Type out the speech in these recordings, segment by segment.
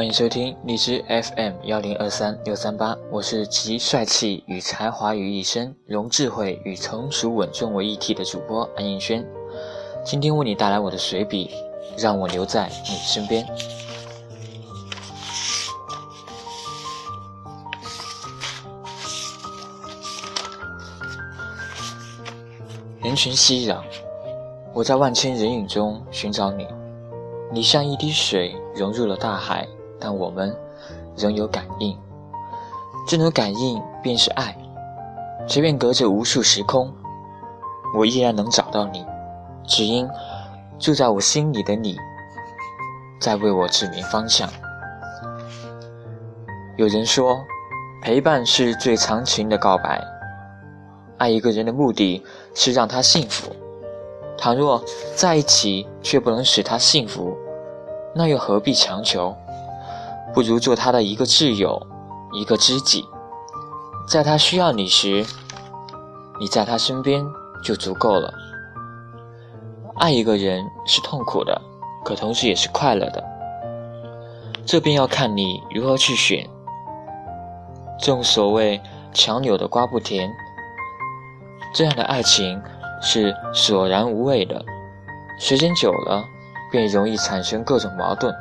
欢迎收听荔枝 FM 幺零二三六三八，我是集帅气与才华于一身，融智慧与成熟稳重为一体的主播安应轩。今天为你带来我的随笔，让我留在你身边。人群熙攘，我在万千人影中寻找你，你像一滴水融入了大海。但我们仍有感应，这种感应便是爱。即便隔着无数时空，我依然能找到你，只因住在我心里的你，在为我指明方向。有人说，陪伴是最长情的告白。爱一个人的目的是让他幸福。倘若在一起却不能使他幸福，那又何必强求？不如做他的一个挚友，一个知己，在他需要你时，你在他身边就足够了。爱一个人是痛苦的，可同时也是快乐的，这便要看你如何去选。正所谓“强扭的瓜不甜”，这样的爱情是索然无味的，时间久了便容易产生各种矛盾。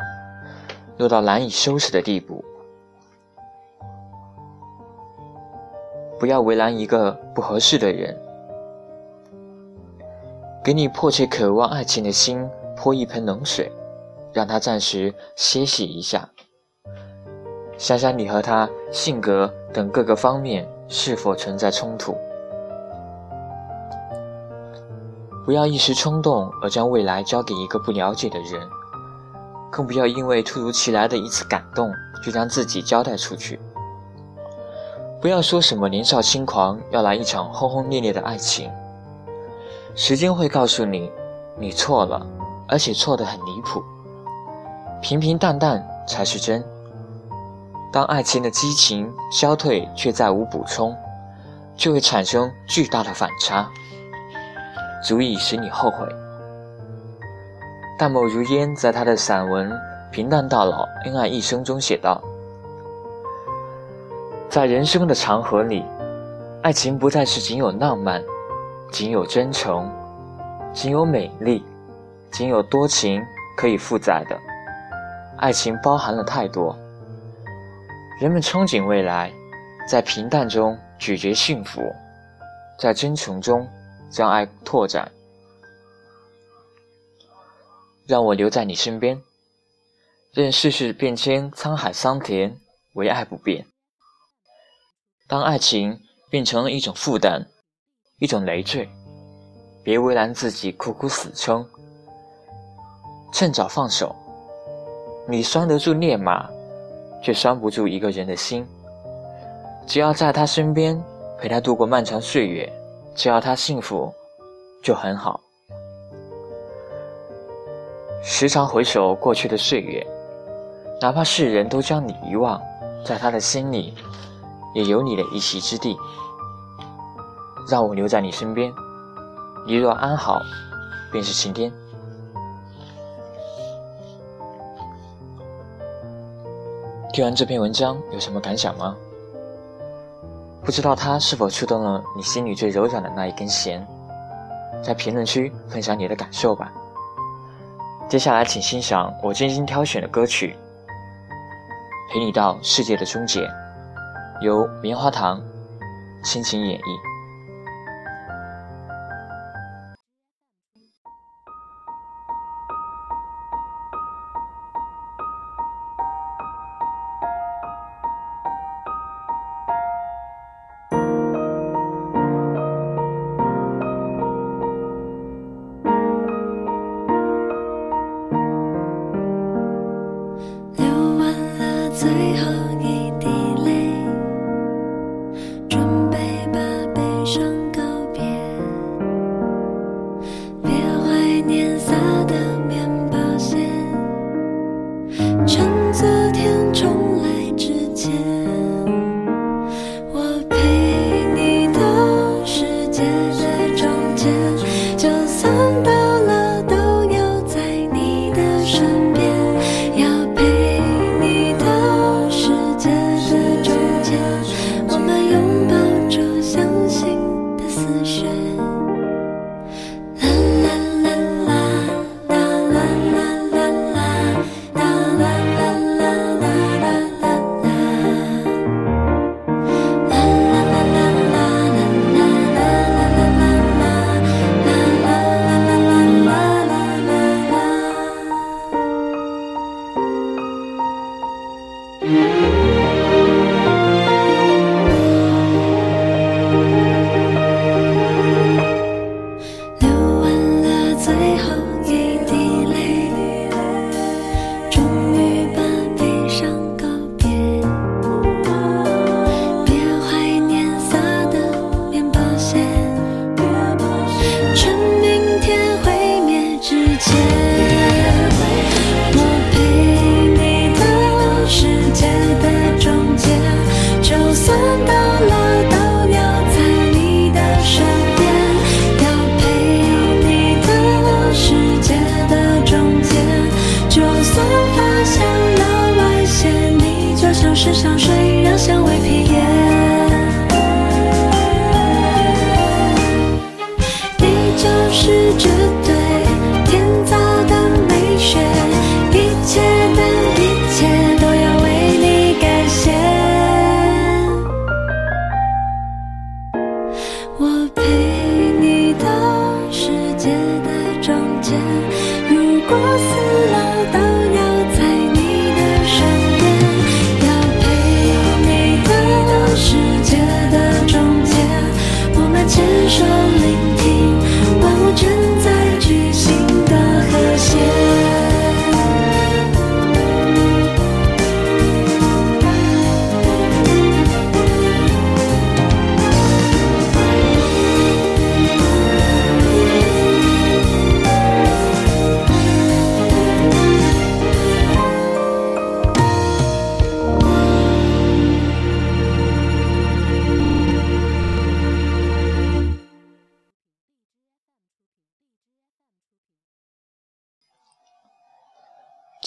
落到难以收拾的地步。不要为难一个不合适的人，给你迫切渴望爱情的心泼一盆冷水，让他暂时歇息一下。想想你和他性格等各个方面是否存在冲突，不要一时冲动而将未来交给一个不了解的人。更不要因为突如其来的一次感动，就将自己交代出去。不要说什么年少轻狂，要来一场轰轰烈烈的爱情。时间会告诉你，你错了，而且错得很离谱。平平淡淡才是真。当爱情的激情消退，却再无补充，就会产生巨大的反差，足以使你后悔。淡漠如烟，在他的散文《平淡到老，恩爱一生》中写道：“在人生的长河里，爱情不再是仅有浪漫，仅有真诚，仅有美丽，仅有多情可以负载的。爱情包含了太多。人们憧憬未来，在平淡中咀嚼幸福，在真诚中将爱拓展。”让我留在你身边，任世事变迁，沧海桑田，唯爱不变。当爱情变成了一种负担，一种累赘，别为难自己，苦苦死撑，趁早放手。你拴得住烈马，却拴不住一个人的心。只要在他身边，陪他度过漫长岁月，只要他幸福，就很好。时常回首过去的岁月，哪怕世人都将你遗忘，在他的心里，也有你的一席之地。让我留在你身边，你若安好，便是晴天。听完这篇文章，有什么感想吗？不知道它是否触动了你心里最柔软的那一根弦？在评论区分享你的感受吧。接下来，请欣赏我精心挑选的歌曲《陪你到世界的终结》，由棉花糖倾情演绎。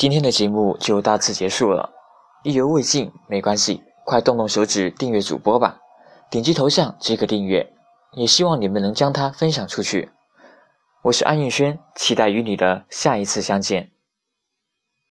今天的节目就到此结束了，意犹未尽没关系，快动动手指订阅主播吧，点击头像即可订阅，也希望你们能将它分享出去。我是安运轩，期待与你的下一次相见。